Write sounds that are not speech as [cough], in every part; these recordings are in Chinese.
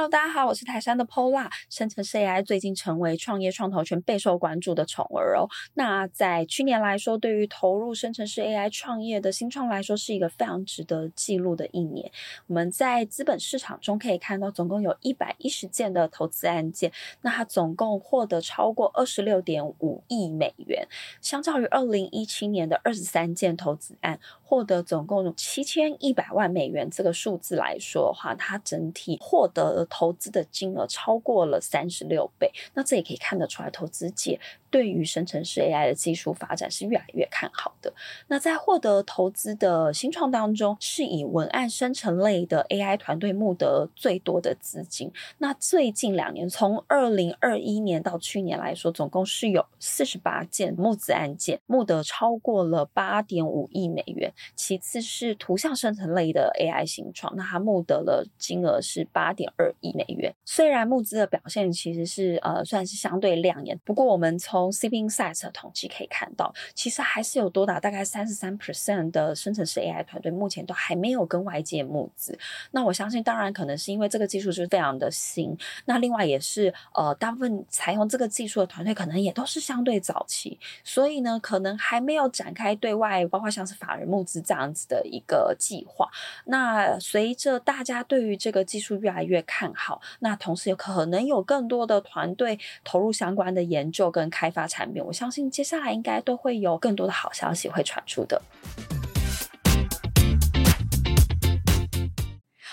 ！Hello，大家好，我是台山的 Pola。生成式 AI 最近成为创业创投圈备受关注的宠儿哦。那在去年来说，对于投入生成式 AI 创业的新创来说，是一个非常值得记录的一年。我们在资本市场中可以看到，总共有一百一十件的投资案件，那它总共获得超过二十六点五亿美元，相较于二零一七年的二十三件投资案，获得总共七千一百万美元这个数字来说的话，它整体获得。投资的金额超过了三十六倍，那这也可以看得出来，投资界对于生成式 AI 的技术发展是越来越看好的。那在获得投资的新创当中，是以文案生成类的 AI 团队募得最多的资金。那最近两年，从二零二一年到去年来说，总共是有四十八件募资案件，募得超过了八点五亿美元。其次是图像生成类的 AI 新创，那它募得了金额是八点二亿美元。虽然募资的表现其实是呃算是相对亮眼，不过我们从从 CB Insights 的统计可以看到，其实还是有多达大概三十三 percent 的生成式 AI 团队目前都还没有跟外界募资。那我相信，当然可能是因为这个技术是非常的新，那另外也是呃大部分采用这个技术的团队可能也都是相对早期，所以呢可能还没有展开对外，包括像是法人募资这样子的一个计划。那随着大家对于这个技术越来越看好，那同时有可能有更多的团队投入相关的研究跟开发产品，我相信接下来应该都会有更多的好消息会传出的。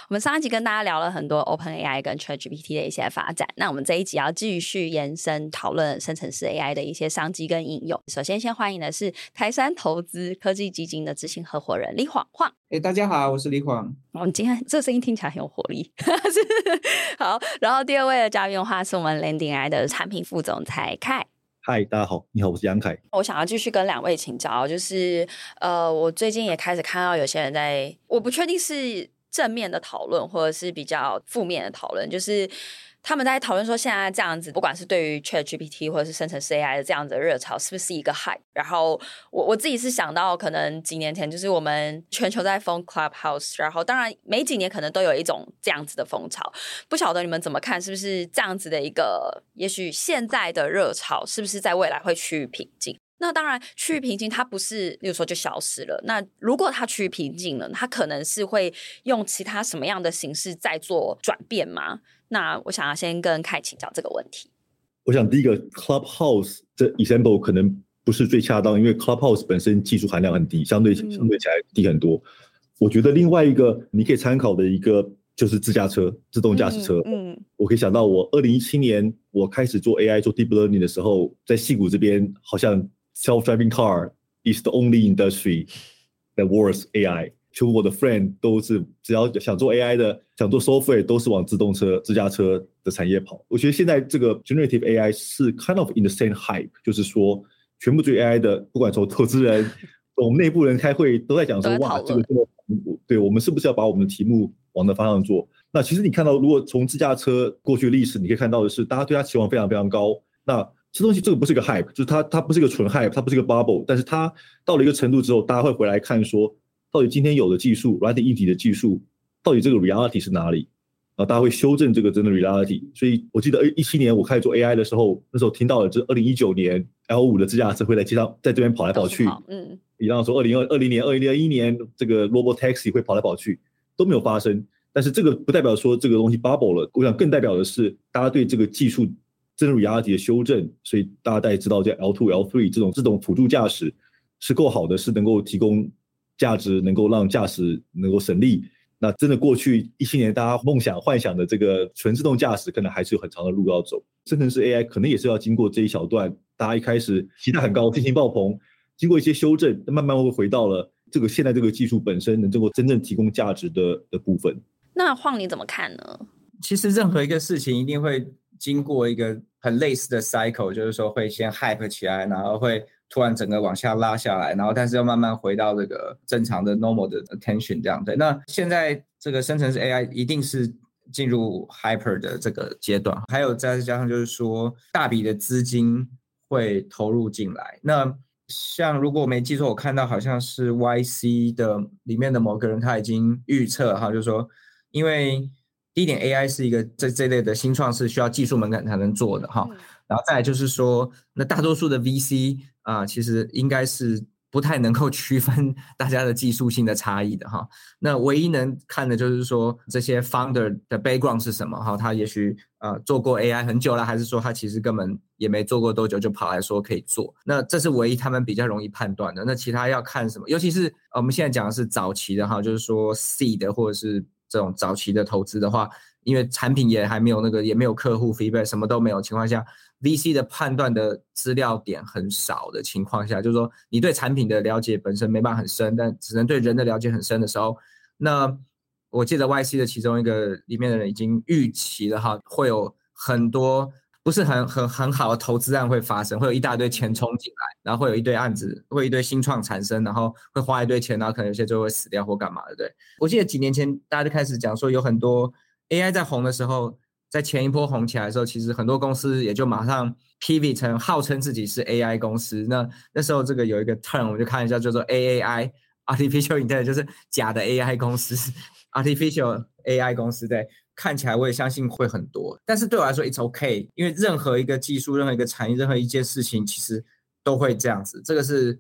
我们上一集跟大家聊了很多 OpenAI 跟 ChatGPT 的一些发展，那我们这一集要继续延伸讨论生成式 AI 的一些商机跟应用。首先，先欢迎的是台山投资科技基金的执行合伙人李晃晃。哎，大家好，我是李晃。我们今天这个声音听起来很有活力。[laughs] 好，然后第二位的嘉宾的话是我们 Landing AI 的产品副总裁凯。嗨，大家好，你好，我是杨凯。我想要继续跟两位请教，就是呃，我最近也开始看到有些人在，我不确定是。正面的讨论，或者是比较负面的讨论，就是他们在讨论说，现在这样子，不管是对于 ChatGPT 或者是生成式 AI 的这样子的热潮，是不是一个 hype？然后我我自己是想到，可能几年前就是我们全球在封 Clubhouse，然后当然每几年可能都有一种这样子的风潮，不晓得你们怎么看？是不是这样子的一个？也许现在的热潮是不是在未来会趋于平静？那当然，趋于平静，它不是，例如说就消失了。那如果它趋于平静了，它可能是会用其他什么样的形式在做转变吗？那我想要先跟凯请教这个问题。我想第一个 Clubhouse 这 example 可能不是最恰当，因为 Clubhouse 本身技术含量很低，相对相对起来低很多。嗯、我觉得另外一个你可以参考的一个就是自驾车、自动驾驶车。嗯，嗯我可以想到我二零一七年我开始做 AI 做 Deep Learning 的时候，在戏谷这边好像。Self-driving car is the only industry that works AI。就我的 friend 都是只要想做 AI 的，想做 software 都是往自动车、自驾车的产业跑。我觉得现在这个 generative AI 是 kind of in the same hype，就是说，全部追 AI 的，不管从投资人、[laughs] 我们内部人开会，都在讲说，哇，这个这个，对我们是不是要把我们的题目往那方向做？那其实你看到，如果从自驾车过去的历史，你可以看到的是，大家对它期望非常非常高。那这东西这个不是一个 hype，就是它它不是一个纯 hype，它不是一个 bubble，但是它到了一个程度之后，大家会回来看说，到底今天有的技术，软体硬体的技术，到底这个 reality 是哪里？然后大家会修正这个真的 reality。所以我记得一七年我开始做 AI 的时候，那时候听到了这二零一九年 L 五的自驾车会在街上在这边跑来跑去，嗯，比方说二零二二零年、二零二一年这个 Robotaxi 会跑来跑去，都没有发生。但是这个不代表说这个东西 bubble 了，我想更代表的是大家对这个技术。真入 reality 的修正，所以大家大概知道，这 L two、L three 这种这种辅助驾驶是够好的，是能够提供价值，能够让驾驶能够省力。那真的过去一七年大家梦想幻想的这个纯自动驾驶，可能还是有很长的路要走。生成式 AI 可能也是要经过这一小段，大家一开始期待很高，信心爆棚，经过一些修正，慢慢会回到了这个现在这个技术本身能够真正提供价值的的部分。那晃你怎么看呢？其实任何一个事情一定会。经过一个很类似的 cycle，就是说会先 hype 起来，然后会突然整个往下拉下来，然后但是要慢慢回到这个正常的 normal 的 attention 这样。对，那现在这个生成式 AI 一定是进入 hyper 的这个阶段，还有再加上就是说大笔的资金会投入进来。那像如果我没记错，我看到好像是 YC 的里面的某个人他已经预测哈，就是说，因为第一点 AI 是一个这这类的新创是需要技术门槛才能做的哈，然后再来就是说，那大多数的 VC 啊，其实应该是。不太能够区分大家的技术性的差异的哈，那唯一能看的就是说这些 founder 的 background 是什么哈，他也许呃做过 AI 很久了，还是说他其实根本也没做过多久就跑来说可以做，那这是唯一他们比较容易判断的。那其他要看什么？尤其是我们现在讲的是早期的哈，就是说 seed 或者是这种早期的投资的话，因为产品也还没有那个，也没有客户 feedback，什么都没有情况下。VC 的判断的资料点很少的情况下，就是说你对产品的了解本身没办法很深，但只能对人的了解很深的时候，那我记得 YC 的其中一个里面的人已经预期了哈，会有很多不是很很很好的投资案会发生，会有一大堆钱冲进来，然后会有一堆案子，会一堆新创产生，然后会花一堆钱，然后可能有些就会死掉或干嘛的。对，我记得几年前大家就开始讲说，有很多 AI 在红的时候。在前一波红起来的时候，其实很多公司也就马上 pivot 成号称自己是 AI 公司。那那时候这个有一个 turn，我们就看一下，叫做 AAI，Artificial Intelligence，就是假的 AI 公司，Artificial AI 公司。对，看起来我也相信会很多，但是对我来说，it's OK，因为任何一个技术、任何一个产业、任何一件事情，其实都会这样子。这个是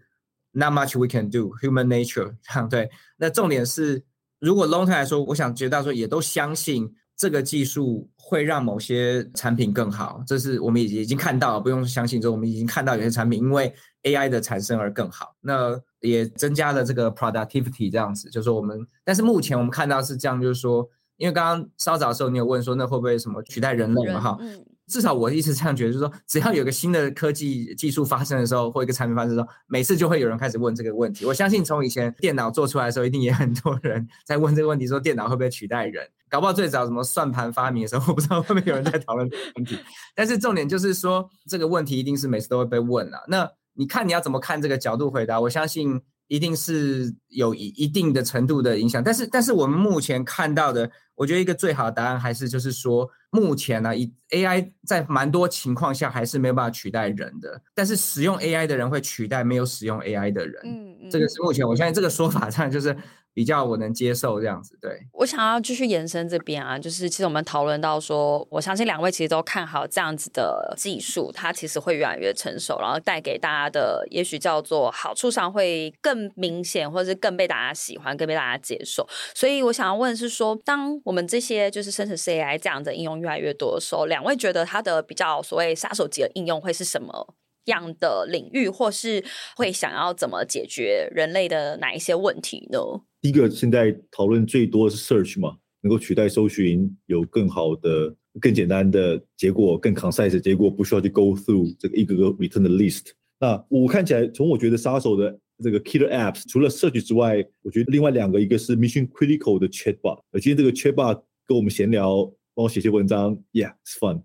not much we can do，human nature。[laughs] 对，那重点是，如果 long term 来说，我想绝大多数也都相信。这个技术会让某些产品更好，这是我们已已经看到，不用相信，这我们已经看到有些产品因为 AI 的产生而更好，那也增加了这个 productivity 这样子，就是说我们，但是目前我们看到是这样，就是说，因为刚刚稍早的时候你有问说，那会不会什么取代人类嘛？哈。至少我一直这样觉得，就是说，只要有个新的科技技术发生的时候，或一个产品发生的时候，每次就会有人开始问这个问题。我相信从以前电脑做出来的时候，一定也很多人在问这个问题，说电脑会不会取代人？搞不好最早什么算盘发明的时候，我不知道会不会有人在讨论这个问题。但是重点就是说，这个问题一定是每次都会被问了。那你看你要怎么看这个角度回答？我相信。一定是有一一定的程度的影响，但是但是我们目前看到的，我觉得一个最好的答案还是就是说，目前呢，以 AI 在蛮多情况下还是没有办法取代人的，但是使用 AI 的人会取代没有使用 AI 的人，嗯嗯，这个是目前我相信这个说法上就是。比较我能接受这样子，对。我想要继续延伸这边啊，就是其实我们讨论到说，我相信两位其实都看好这样子的技术，它其实会越来越成熟，然后带给大家的也许叫做好处上会更明显，或者是更被大家喜欢，更被大家接受。所以我想要问的是说，当我们这些就是生成式 AI 这样的应用越来越多的时候，两位觉得它的比较所谓杀手级的应用会是什么？样的领域，或是会想要怎么解决人类的哪一些问题呢？第一个，现在讨论最多的是 search 嘛，能够取代搜寻，有更好的、更简单的结果，更 concise 的结果，不需要去 go through 这个一个个 return 的 list。那我看起来，从我觉得杀手的这个 killer apps，除了 search 之外，我觉得另外两个，一个是 mission critical 的 chatbot。而今天这个 chatbot 跟我们闲聊，帮我写些文章，yeah，it's fun。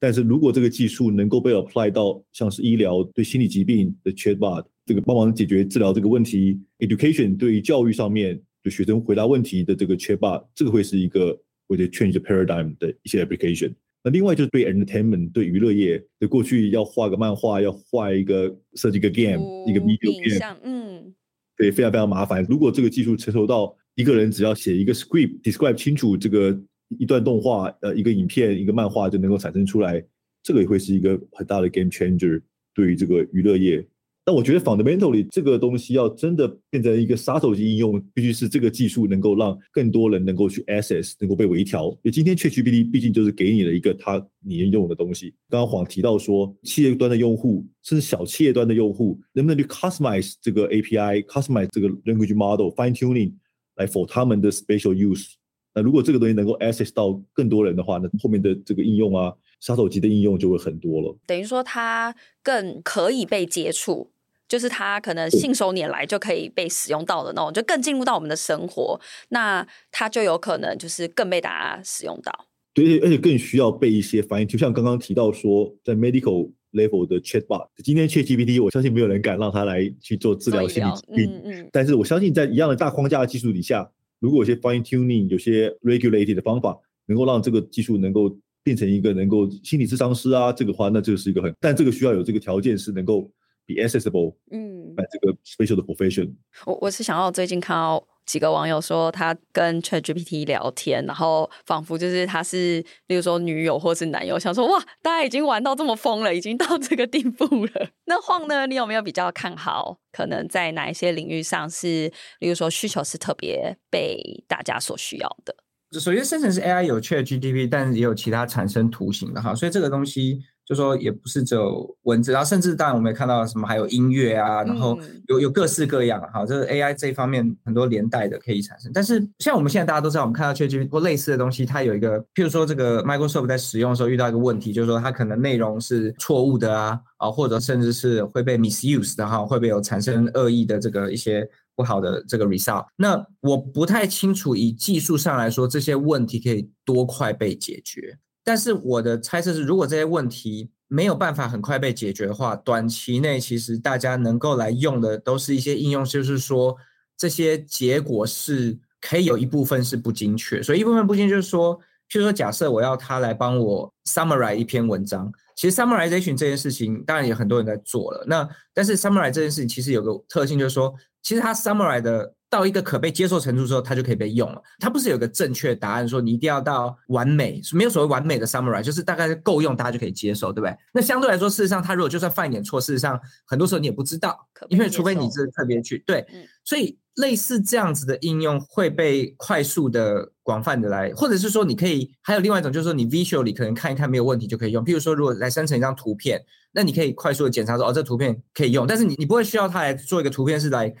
但是如果这个技术能够被 apply 到像是医疗对心理疾病的 chatbot，这个帮忙解决治疗这个问题，education 对于教育上面对学生回答问题的这个 chatbot，这个会是一个我觉得 change the paradigm 的一些 application。那另外就是对 entertainment 对娱乐业，对过去要画个漫画，要画一个设计个 game，、哦、一个 video game，嗯，对，非常非常麻烦。如果这个技术成熟到一个人只要写一个 script，describe 清楚这个。一段动画，呃，一个影片，一个漫画就能够产生出来，这个也会是一个很大的 game changer 对于这个娱乐业。但我觉得 fundamentally 这个东西要真的变成一个杀手级应用，必须是这个技术能够让更多人能够去 access，能够被微调。因为今天 ChatGPT 毕竟就是给你了一个它你用的东西。刚刚黄提到说，企业端的用户甚至小企业端的用户，能不能去 customize 这个 API，customize 这个 language model，fine tuning 来 for 他们的 special use。那如果这个东西能够 access 到更多人的话，那后面的这个应用啊，杀手级的应用就会很多了。等于说它更可以被接触，就是它可能信手拈来就可以被使用到的那种，就更进入到我们的生活，那它就有可能就是更被大家使用到。对，而且更需要被一些反应，就像刚刚提到说，在 medical level 的 chatbot，今天 ChatGPT，我相信没有人敢让它来去做治疗心理疾病，嗯嗯，但是我相信在一样的大框架的技术底下。如果有些 fine tuning，有些 regulated 的方法，能能够让这个技术能够变成一个能够心理智商师啊，这个话那这个是一个很，但这个需要有这个条件是能够 be accessible，嗯，这个 special 的 profession。我我是想要最近看到。几个网友说他跟 ChatGPT 聊天，然后仿佛就是他是，例如说女友或是男友，想说哇，大家已经玩到这么疯了，已经到这个地步了。[laughs] 那晃呢？你有没有比较看好？可能在哪一些领域上是，例如说需求是特别被大家所需要的？首先，生成是 AI 有 ChatGPT，但是也有其他产生图形的哈，所以这个东西。就说也不是只有文字，然后甚至当然我们也看到什么还有音乐啊，然后有有各式各样哈，这个 AI 这一方面很多连带的可以产生。但是像我们现在大家都知道，我们看到 ChatGPT 或类似的东西，它有一个，譬如说这个 Microsoft 在使用的时候遇到一个问题，就是说它可能内容是错误的啊，啊或者甚至是会被 misuse 的哈，会不会有产生恶意的这个一些不好的这个 result。那我不太清楚，以技术上来说，这些问题可以多快被解决。但是我的猜测是，如果这些问题没有办法很快被解决的话，短期内其实大家能够来用的都是一些应用，就是说这些结果是可以有一部分是不精确，所以一部分不精确就是说，譬如说假设我要他来帮我 summarize 一篇文章，其实 summarization 这件事情当然有很多人在做了，那但是 summarize 这件事情其实有个特性就是说，其实它 summarize 的。到一个可被接受程度之后，它就可以被用了。它不是有个正确答案，说你一定要到完美，没有所谓完美的 summary，就是大概够用，大家就可以接受，对不对？那相对来说，事实上，它如果就算犯一点错，事实上很多时候你也不知道，因为除非你是特别去对。所以类似这样子的应用会被快速的、广泛的来，或者是说你可以还有另外一种，就是说你 visually 可能看一看没有问题就可以用。譬如说，如果来生成一张图片，那你可以快速的检查说，哦，这图片可以用，但是你你不会需要它来做一个图片是来。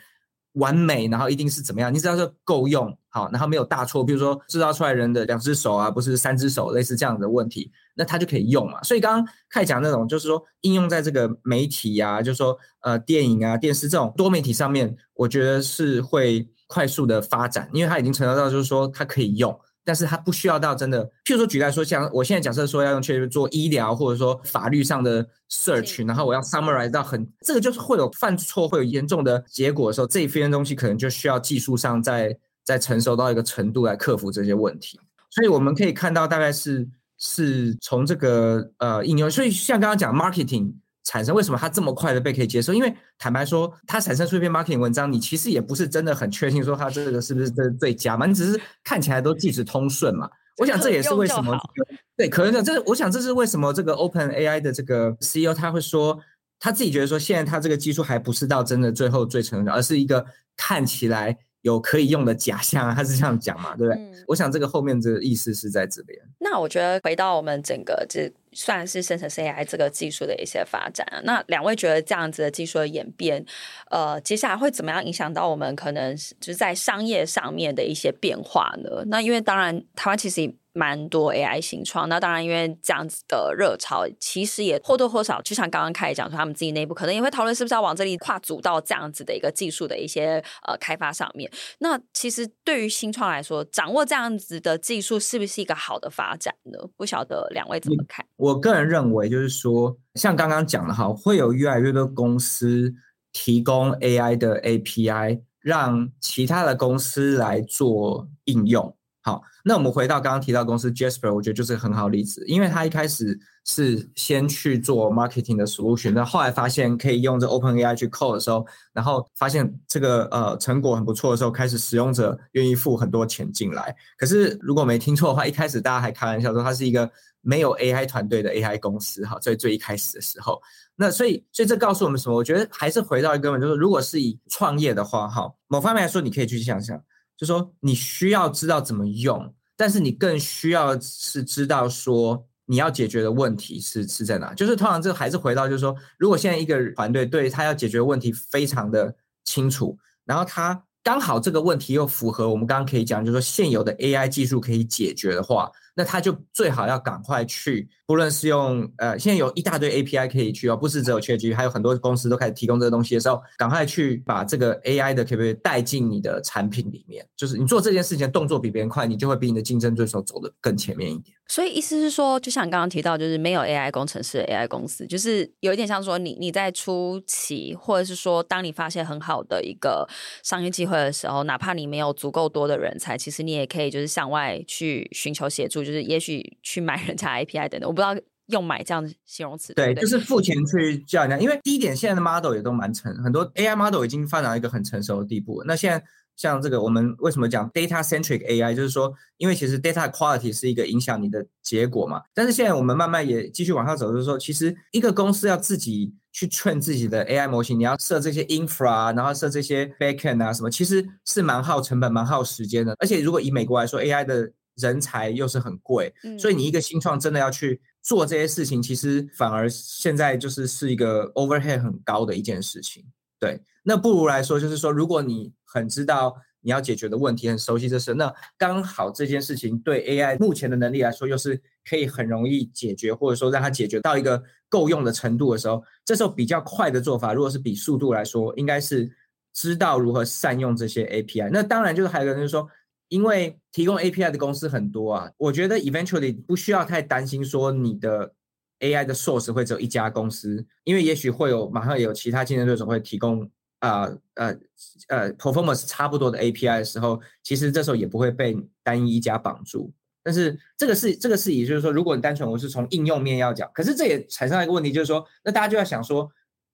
完美，然后一定是怎么样？你只要说够用，好，然后没有大错，比如说制造出来人的两只手啊，不是三只手，类似这样的问题，那它就可以用嘛。所以刚刚开讲那种，就是说应用在这个媒体、啊，就是说呃电影啊、电视这种多媒体上面，我觉得是会快速的发展，因为它已经成熟到就是说它可以用。但是它不需要到真的，譬如说举例来说，像我现在假设说要用去做医疗或者说法律上的 search，然后我要 summarize 到很，这个就是会有犯错、会有严重的结果的时候，这一篇东西可能就需要技术上再再成熟到一个程度来克服这些问题。所以我们可以看到，大概是是从这个呃应用，所以像刚刚讲 marketing。产生为什么它这么快的被可以接受？因为坦白说，它产生出一篇 marketing 文章，你其实也不是真的很确定说它这个是不是这最佳嘛，你只是看起来都即时通顺嘛。我想这也是为什么 [laughs] 对，可能这我想这是为什么这个 Open AI 的这个 CEO 他会说他自己觉得说现在他这个技术还不是到真的最后最成熟，而是一个看起来。有可以用的假象啊，他是这样讲嘛，对不对？嗯、我想这个后面这个意思是在这边。那我觉得回到我们整个这算是生成 AI 这个技术的一些发展啊，那两位觉得这样子的技术的演变，呃，接下来会怎么样影响到我们可能就是在商业上面的一些变化呢？那因为当然台湾其实。蛮多 AI 新创，那当然，因为这样子的热潮，其实也或多或少，就像刚刚开始讲说，他们自己内部可能也会讨论是不是要往这里跨足到这样子的一个技术的一些呃开发上面。那其实对于新创来说，掌握这样子的技术是不是一个好的发展呢？不晓得两位怎么看？我个人认为，就是说，像刚刚讲的哈，会有越来越多公司提供 AI 的 API，让其他的公司来做应用。好，那我们回到刚刚提到公司 Jasper，我觉得就是很好例子，因为他一开始是先去做 marketing 的 solution，那后来发现可以用这 OpenAI 去 code 的时候，然后发现这个呃成果很不错的时候，开始使用者愿意付很多钱进来。可是如果没听错的话，一开始大家还开玩笑说它是一个没有 AI 团队的 AI 公司，哈，在最一开始的时候，那所以所以这告诉我们什么？我觉得还是回到一个根本，就是如果是以创业的话，哈，某方面来说，你可以去想想。就说你需要知道怎么用，但是你更需要是知道说你要解决的问题是是在哪。就是通常这还是回到就是说，如果现在一个团队对他要解决问题非常的清楚，然后他刚好这个问题又符合我们刚刚可以讲，就是说现有的 AI 技术可以解决的话。那他就最好要赶快去，不论是用呃，现在有一大堆 API 可以去哦，不是只有 ChatGPT，还有很多公司都开始提供这个东西的时候，赶快去把这个 AI 的可不可以带进你的产品里面？就是你做这件事情动作比别人快，你就会比你的竞争对手走得更前面一点。所以意思是说，就像刚刚提到，就是没有 AI 工程师的 AI 公司，就是有一点像说你你在初期，或者是说当你发现很好的一个商业机会的时候，哪怕你没有足够多的人才，其实你也可以就是向外去寻求协助。数，就是也许去买人家 API 等等，我不知道用买这样的形容词。对，对，就是付钱去叫人家，因为第一点，现在的 model 也都蛮成，很多 AI model 已经发展到一个很成熟的地步。那现在。像这个，我们为什么讲 data centric AI？就是说，因为其实 data quality 是一个影响你的结果嘛。但是现在我们慢慢也继续往上走，就是说，其实一个公司要自己去 train 自己的 AI 模型，你要设这些 infra，然后设这些 backend 啊什么，其实是蛮耗成本、蛮耗时间的。而且如果以美国来说，AI 的人才又是很贵，嗯，所以你一个新创真的要去做这些事情，其实反而现在就是是一个 overhead 很高的一件事情。对，那不如来说，就是说，如果你很知道你要解决的问题，很熟悉这事，那刚好这件事情对 AI 目前的能力来说，又是可以很容易解决，或者说让它解决到一个够用的程度的时候，这时候比较快的做法，如果是比速度来说，应该是知道如何善用这些 API。那当然就是还有个人就是说，因为提供 API 的公司很多啊，我觉得 eventually 不需要太担心说你的。AI 的 source 会只有一家公司，因为也许会有马上有其他竞争对手会提供啊呃呃，performance 差不多的 API 的时候，其实这时候也不会被单一一家绑住。但是这个是这个是也就是说，如果你单纯我是从应用面要讲，可是这也产生了一个问题，就是说，那大家就要想说，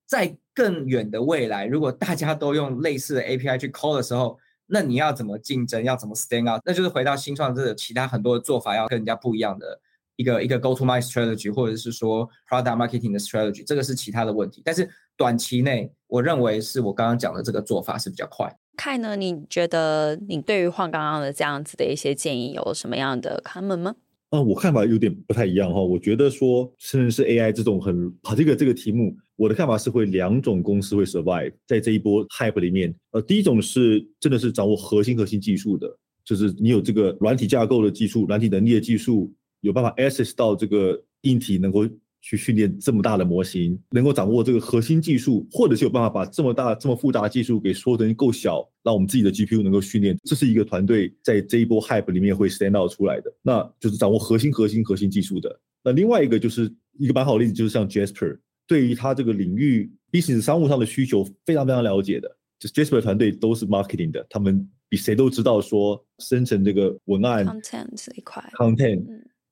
在更远的未来，如果大家都用类似的 API 去 call 的时候，那你要怎么竞争？要怎么 stand out？那就是回到新创这个其他很多的做法要跟人家不一样的。一个一个 go to market strategy，或者是说 product marketing 的 strategy，这个是其他的问题。但是短期内，我认为是我刚刚讲的这个做法是比较快。Kai 呢？你觉得你对于 Huang 刚刚的这样子的一些建议有什么样的 comment 吗？嗯，我看法有点不太一样哈。我觉得说，甚至是 AI 这种很啊，这个这个题目，我的看法是会两种公司会 survive 在这一波 hype 里面。呃，第一种是真的是掌握核心核心技术的，就是你有这个软体架构的技术、软体能力的技术。有办法 access 到这个硬体，能够去训练这么大的模型，能够掌握这个核心技术，或者是有办法把这么大、这么复杂的技术给缩成够小，让我们自己的 GPU 能够训练。这是一个团队在这一波 hype 里面会 stand out 出来的，那就是掌握核心、核心、核心技术的。那另外一个就是一个蛮好的例子，就是像 Jasper，对于他这个领域 business 商务上的需求非常非常了解的，就是 Jasper 团队都是 marketing 的，他们比谁都知道说生成这个文案 content 这一块 content。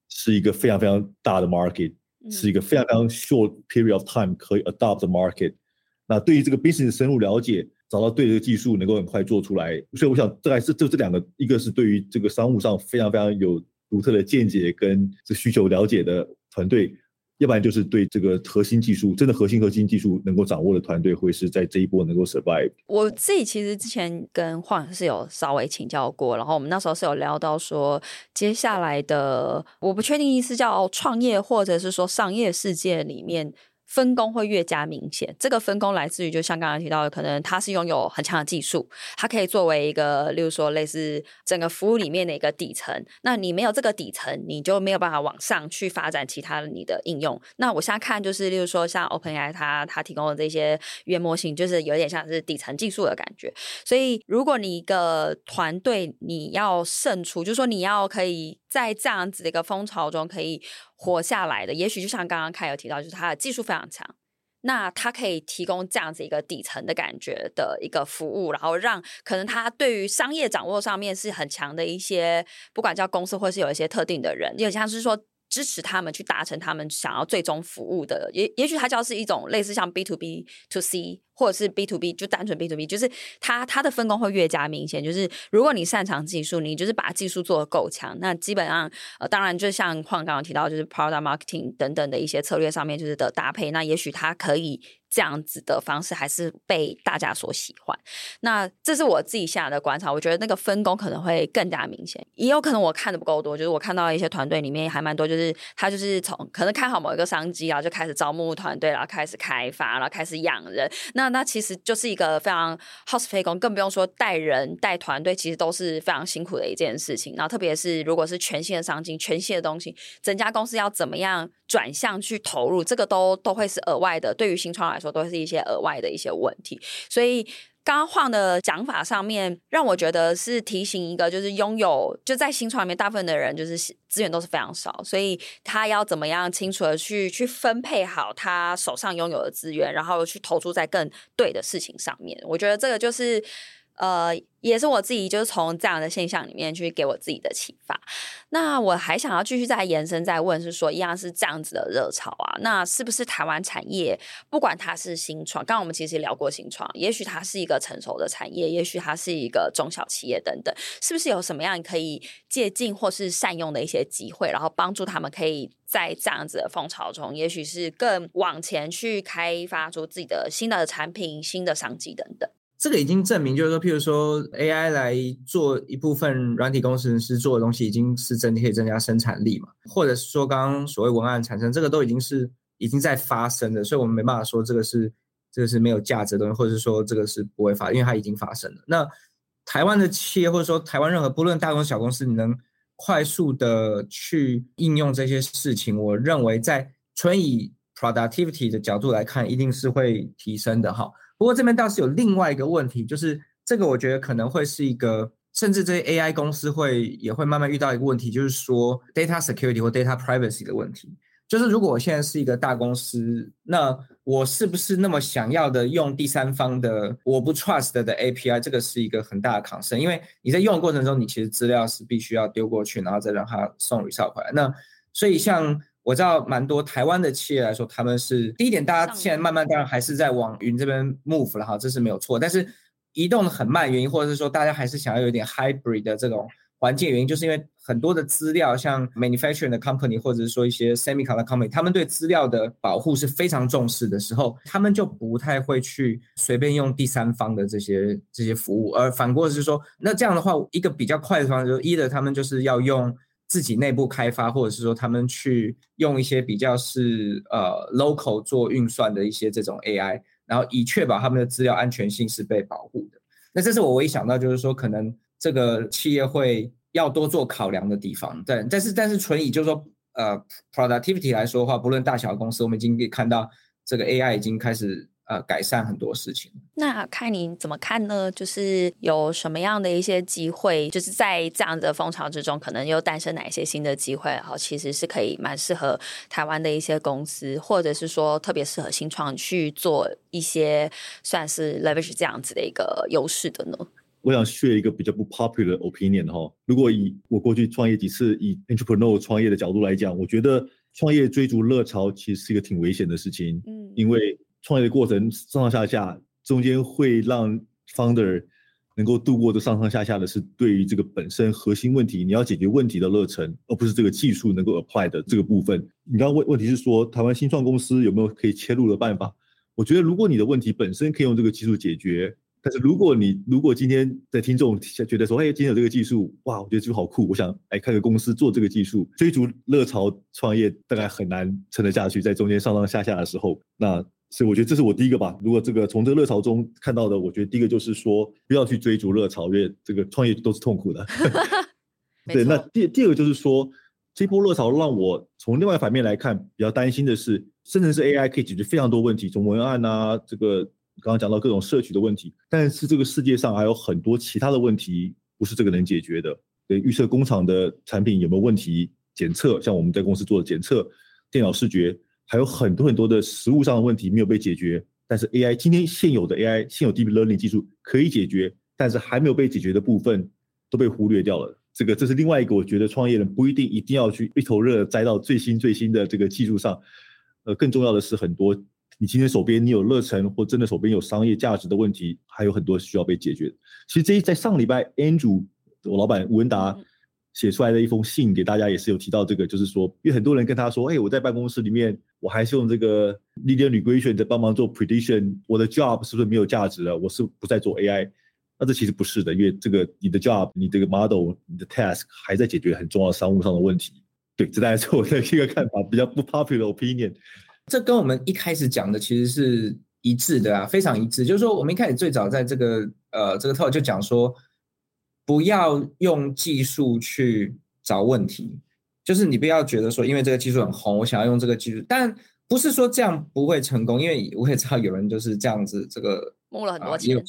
是一个非常非常大的 market，是一个非常非常 short period of time 可以 adopt the market。那对于这个 business 深入了解，找到对的技术，能够很快做出来。所以我想，这还是就这两个，一个是对于这个商务上非常非常有独特的见解跟这需求了解的团队。要不然就是对这个核心技术，真的核心核心技术能够掌握的团队，会是在这一波能够 survive。我自己其实之前跟晃是有稍微请教过，然后我们那时候是有聊到说，接下来的我不确定意思叫创业或者是说商业世界里面。分工会越加明显，这个分工来自于，就像刚刚提到的，可能它是拥有很强的技术，它可以作为一个，例如说类似整个服务里面的一个底层。那你没有这个底层，你就没有办法往上去发展其他的你的应用。那我现在看就是，例如说像 OpenAI 它它提供的这些语言模型，就是有点像是底层技术的感觉。所以，如果你一个团队你要胜出，就是说你要可以。在这样子的一个风潮中可以活下来的，也许就像刚刚开有提到，就是他的技术非常强，那他可以提供这样子一个底层的感觉的一个服务，然后让可能他对于商业掌握上面是很强的一些，不管叫公司或是有一些特定的人，就像是说支持他们去达成他们想要最终服务的，也也许他叫是一种类似像 B to B to C。或者是 B to B 就单纯 B to B，就是它它的分工会越加明显。就是如果你擅长技术，你就是把技术做得够强，那基本上呃，当然就像矿刚刚提到，就是 product marketing 等等的一些策略上面就是的搭配，那也许它可以这样子的方式还是被大家所喜欢。那这是我自己下的观察，我觉得那个分工可能会更加明显。也有可能我看的不够多，就是我看到一些团队里面还蛮多，就是他就是从可能看好某一个商机啊，就开始招募团队，然后开始开发，然后开始养人。那那那其实就是一个非常耗时费工，更不用说带人带团队，其实都是非常辛苦的一件事情。然后特别是如果是全新的商机、全新的东西，整家公司要怎么样转向去投入，这个都都会是额外的。对于新创来说，都是一些额外的一些问题。所以。刚刚晃的讲法上面，让我觉得是提醒一个，就是拥有就在新创里面，大部分的人就是资源都是非常少，所以他要怎么样清楚的去去分配好他手上拥有的资源，然后去投注在更对的事情上面。我觉得这个就是呃，也是我自己就是从这样的现象里面去给我自己的启发。那我还想要继续再延伸再问，是说一样是这样子的热潮啊？那是不是台湾产业，不管它是新创，刚刚我们其实聊过新创，也许它是一个成熟的产业，也许它是一个中小企业等等，是不是有什么样可以借鉴或是善用的一些机会，然后帮助他们可以在这样子的风潮中，也许是更往前去开发出自己的新的产品、新的商机等等。这个已经证明，就是说，譬如说，AI 来做一部分软体工程师做的东西，已经是真的可以增加生产力嘛？或者是说，刚刚所谓文案产生，这个都已经是已经在发生的，所以我们没办法说这个是这个是没有价值的东西，或者是说这个是不会发，因为它已经发生了。那台湾的企业，或者说台湾任何不论大公司小公司，你能快速的去应用这些事情，我认为在纯以 productivity 的角度来看，一定是会提升的哈。不过这边倒是有另外一个问题，就是这个我觉得可能会是一个，甚至这些 AI 公司会也会慢慢遇到一个问题，就是说 data security 或 data privacy 的问题。就是如果我现在是一个大公司，那我是不是那么想要的用第三方的我不 trust 的 API？这个是一个很大的 concern，因为你在用的过程中，你其实资料是必须要丢过去，然后再让它送 result 回来。那所以像。我知道蛮多台湾的企业来说，他们是第一点，大家现在慢慢当然还是在往云这边 move 了哈，这是没有错。但是移动的很慢，原因或者是说大家还是想要有点 hybrid 的这种环境，原因就是因为很多的资料，像 manufacturing 的 company 或者是说一些 semiconductor company，他们对资料的保护是非常重视的时候，他们就不太会去随便用第三方的这些这些服务。而反过是说，那这样的话，一个比较快的方式就是，either 他们就是要用。自己内部开发，或者是说他们去用一些比较是呃 local 做运算的一些这种 AI，然后以确保他们的资料安全性是被保护的。那这是我唯一想到，就是说可能这个企业会要多做考量的地方。对，但是但是纯以就是说呃 productivity 来说的话，不论大小公司，我们已经可以看到这个 AI 已经开始。呃，改善很多事情。那看你怎么看呢？就是有什么样的一些机会，就是在这样的风潮之中，可能又诞生哪一些新的机会？然后其实是可以蛮适合台湾的一些公司，或者是说特别适合新创去做一些算是 leverage 这样子的一个优势的呢？我想 share 一个比较不 popular opinion 哈。如果以我过去创业几次以 entrepreneur 创业的角度来讲，我觉得创业追逐热潮其实是一个挺危险的事情。嗯，因为创业的过程上上下下，中间会让 founder 能够度过这上上下下的是对于这个本身核心问题，你要解决问题的热忱，而不是这个技术能够 apply 的这个部分。你刚刚问问题是说，台湾新创公司有没有可以切入的办法？我觉得如果你的问题本身可以用这个技术解决，但是如果你如果今天在听众觉得说，哎，今天有这个技术，哇，我觉得技术好酷，我想哎开个公司做这个技术，追逐热潮创业大概很难撑得下去，在中间上上下下的时候，那。所以我觉得这是我第一个吧。如果这个从这个热潮中看到的，我觉得第一个就是说不要去追逐热潮，因为这个创业都是痛苦的。[laughs] 对，那第第二个就是说，这波热潮让我从另外反面来看，比较担心的是，生成式 AI 可以解决非常多问题，从文案啊，这个刚刚讲到各种社群的问题，但是这个世界上还有很多其他的问题不是这个能解决的。对，预测工厂的产品有没有问题，检测，像我们在公司做的检测，电脑视觉。还有很多很多的实务上的问题没有被解决，但是 AI 今天现有的 AI 现有 Deep Learning 技术可以解决，但是还没有被解决的部分都被忽略掉了。这个这是另外一个，我觉得创业人不一定一定要去一头热栽到最新最新的这个技术上，呃，更重要的是很多你今天手边你有热忱或真的手边有商业价值的问题，还有很多需要被解决。其实这一在上礼拜 Andrew 我老板吴文达。写出来的一封信给大家也是有提到这个，就是说，因为很多人跟他说，哎，我在办公室里面，我还是用这个 linear regression 在帮忙做 prediction，我的 job 是不是没有价值了？我是不再做 AI？那这其实不是的，因为这个你的 job，你这个 model，你的 task 还在解决很重要的商务上的问题。对，这大概是我的一个看法，比较不 popular opinion。这跟我们一开始讲的其实是一致的啊，非常一致。就是说，我们一开始最早在这个呃这个 talk 就讲说。不要用技术去找问题，就是你不要觉得说，因为这个技术很红，我想要用这个技术，但不是说这样不会成功，因为我也知道有人就是这样子，这个摸了很多钱，啊、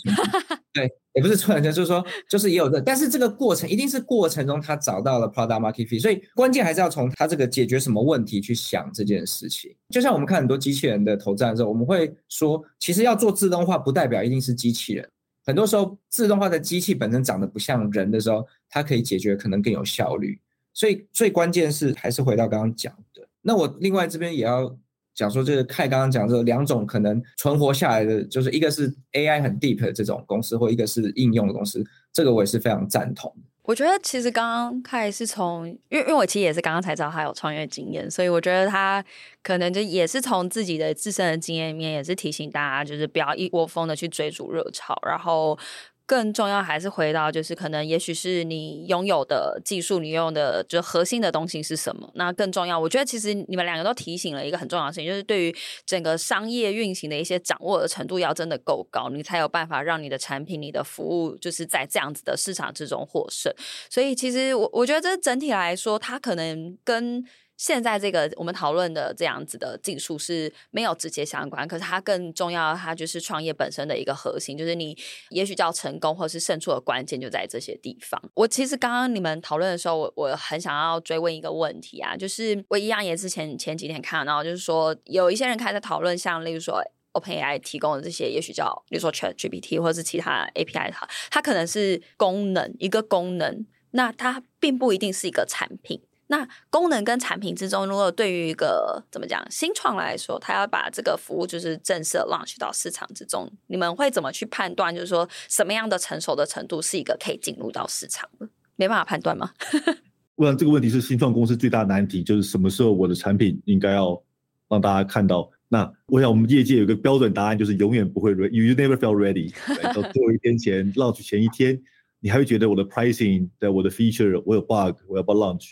[laughs] 对，也不是突然间，就是说，就是也有这，但是这个过程一定是过程中他找到了 product market fit，所以关键还是要从他这个解决什么问题去想这件事情。就像我们看很多机器人的投资的时候，我们会说，其实要做自动化，不代表一定是机器人。很多时候自动化的机器本身长得不像人的时候，它可以解决可能更有效率。所以最关键是还是回到刚刚讲的。那我另外这边也要讲说，就是看刚刚讲这两种可能存活下来的，就是一个是 AI 很 deep 的这种公司，或一个是应用的公司，这个我也是非常赞同。我觉得其实刚刚凯是从，因为因为我其实也是刚刚才知道他有创业经验，所以我觉得他可能就也是从自己的自身的经验里面，也是提醒大家，就是不要一窝蜂的去追逐热潮，然后。更重要还是回到，就是可能也许是你拥有的技术，你用的就核心的东西是什么？那更重要，我觉得其实你们两个都提醒了一个很重要的事情，就是对于整个商业运行的一些掌握的程度要真的够高，你才有办法让你的产品、你的服务就是在这样子的市场之中获胜。所以其实我我觉得这整体来说，它可能跟。现在这个我们讨论的这样子的技术是没有直接相关，可是它更重要，它就是创业本身的一个核心，就是你也许叫成功或是胜出的关键就在这些地方。我其实刚刚你们讨论的时候，我我很想要追问一个问题啊，就是我一样也是前前几天看到，就是说有一些人开始讨论，像例如说 OpenAI 提供的这些，也许叫例如说 ChatGPT 或是其他 API，它它可能是功能一个功能，那它并不一定是一个产品。那功能跟产品之中，如果对于一个怎么讲新创来说，他要把这个服务就是正式 launch 到市场之中，你们会怎么去判断？就是说什么样的成熟的程度是一个可以进入到市场的？没办法判断吗？[laughs] 我想这个问题是新创公司最大的难题，就是什么时候我的产品应该要让大家看到。那我想我们业界有个标准答案，就是永远不会 ready，you never feel ready。[laughs] 到最后一天前 launch 前一天，你还会觉得我的 pricing 的我的 feature 我有 bug，我要不要 launch？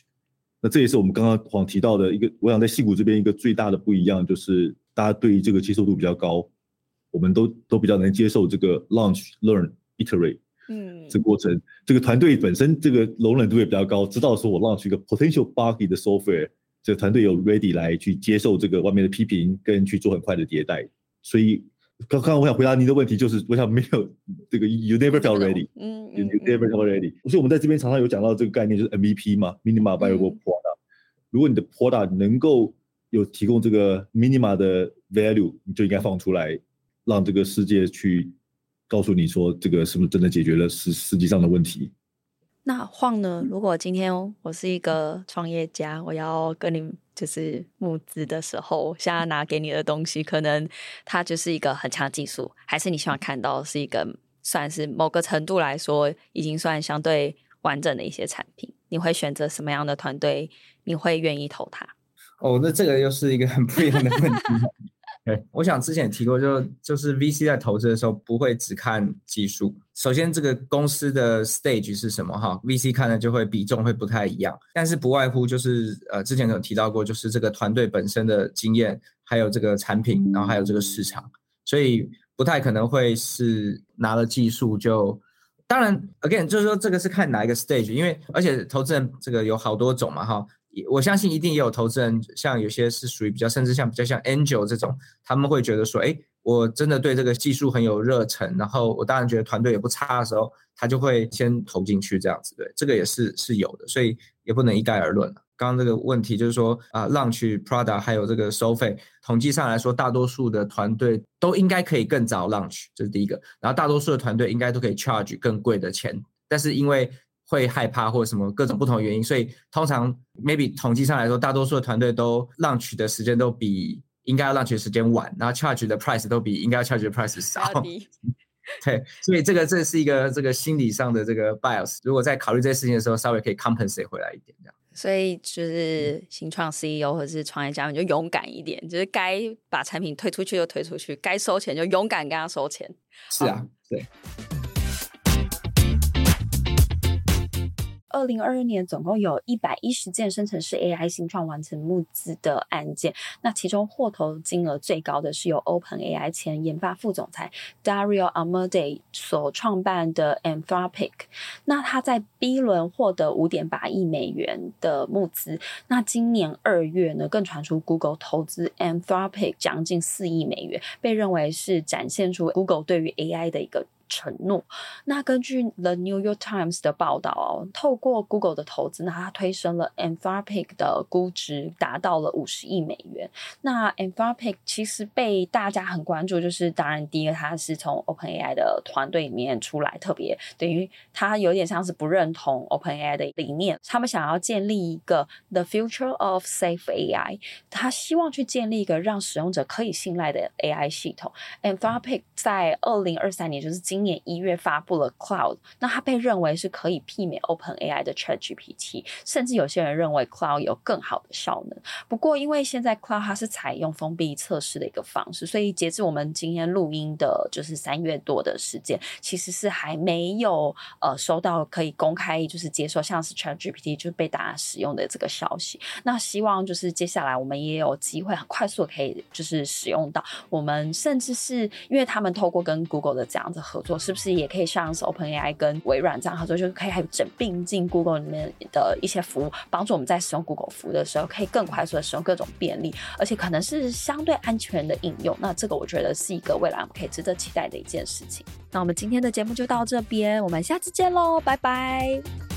那这也是我们刚刚黄提到的一个，我想在戏谷这边一个最大的不一样，就是大家对于这个接受度比较高，我们都都比较能接受这个 launch、learn、iterate，嗯，这过程，这个团队本身这个容忍度也比较高，知道说我 launch 一个 potential buggy 的 software，这个团队有 ready 来去接受这个外面的批评，跟去做很快的迭代，所以。刚刚我想回答您的问题，就是我想没有这个 you never felt ready，嗯，you never felt ready。所以我们在这边常常有讲到这个概念，就是 MVP 嘛，minimum viable product。如果你的 product 能够有提供这个 minimum 的 value，你就应该放出来，让这个世界去告诉你说，这个是不是真的解决了实实际上的问题。那晃呢？如果今天我是一个创业家，我要跟你就是募资的时候，现在拿给你的东西，可能它就是一个很强技术，还是你希望看到是一个算是某个程度来说已经算相对完整的一些产品？你会选择什么样的团队？你会愿意投它？哦，那这个又是一个很不一样的问题。对，我想之前提过就，就就是 VC 在投资的时候不会只看技术。首先，这个公司的 stage 是什么哈？VC 看的就会比重会不太一样，但是不外乎就是呃，之前有提到过，就是这个团队本身的经验，还有这个产品，然后还有这个市场，所以不太可能会是拿了技术就。当然，again 就是说这个是看哪一个 stage，因为而且投资人这个有好多种嘛哈。我相信一定也有投资人，像有些是属于比较，甚至像比较像 Angel 这种，他们会觉得说，哎，我真的对这个技术很有热忱，然后我当然觉得团队也不差的时候，他就会先投进去这样子，对，这个也是是有的，所以也不能一概而论。刚刚这个问题就是说，啊，launch product 还有这个收费，统计上来说，大多数的团队都应该可以更早 launch，这是第一个，然后大多数的团队应该都可以 charge 更贵的钱，但是因为会害怕或者什么各种不同原因，所以通常 maybe 统计上来说，大多数的团队都 launch 的时间都比应该要 launch 的时间晚，然后 charge 的 price 都比应该要 charge 的 price 少。对，所以这个这是一个这个心理上的这个 bias。如果在考虑这些事情的时候，稍微可以 compensate 回来一点这样。所以就是新创 CEO 或者是创业家们就勇敢一点，就是该把产品推出去就推出去，该收钱就勇敢跟他收钱。是啊，对。二零二二年总共有一百一十件生成式 AI 新创完成募资的案件，那其中获投金额最高的是由 OpenAI 前研发副总裁 Dario Amodei 所创办的 Anthropic，那他在 B 轮获得五点八亿美元的募资，那今年二月呢，更传出 Google 投资 Anthropic 将近四亿美元，被认为是展现出 Google 对于 AI 的一个承诺。那根据 The New York Times 的报道哦，透过 Google 的投资，那它推升了 Anthropic 的估值达到了五十亿美元。那 Anthropic 其实被大家很关注，就是当然第一个它是从 OpenAI 的团队里面出来，特别等于它有点像是不认同 OpenAI 的理念，他们想要建立一个 The Future of Safe AI，他希望去建立一个让使用者可以信赖的 AI 系统。Anthropic 在二零二三年，就是今今年一月发布了 Cloud，那它被认为是可以媲美 OpenAI 的 ChatGPT，甚至有些人认为 Cloud 有更好的效能。不过，因为现在 Cloud 它是采用封闭测试的一个方式，所以截至我们今天录音的，就是三月多的时间，其实是还没有呃收到可以公开就是接受像是 ChatGPT 就被大家使用的这个消息。那希望就是接下来我们也有机会很快速可以就是使用到，我们甚至是因为他们透过跟 Google 的这样子合作，是不是也可以像是 OpenAI 跟微软这样合作，就可以还整并进 Google 里面的一些服务，帮助我们在使用 Google 服务的时候，可以更快速的使用各种便利，而且可能是相对安全的应用。那这个我觉得是一个未来我们可以值得期待的一件事情。那我们今天的节目就到这边，我们下次见喽，拜拜。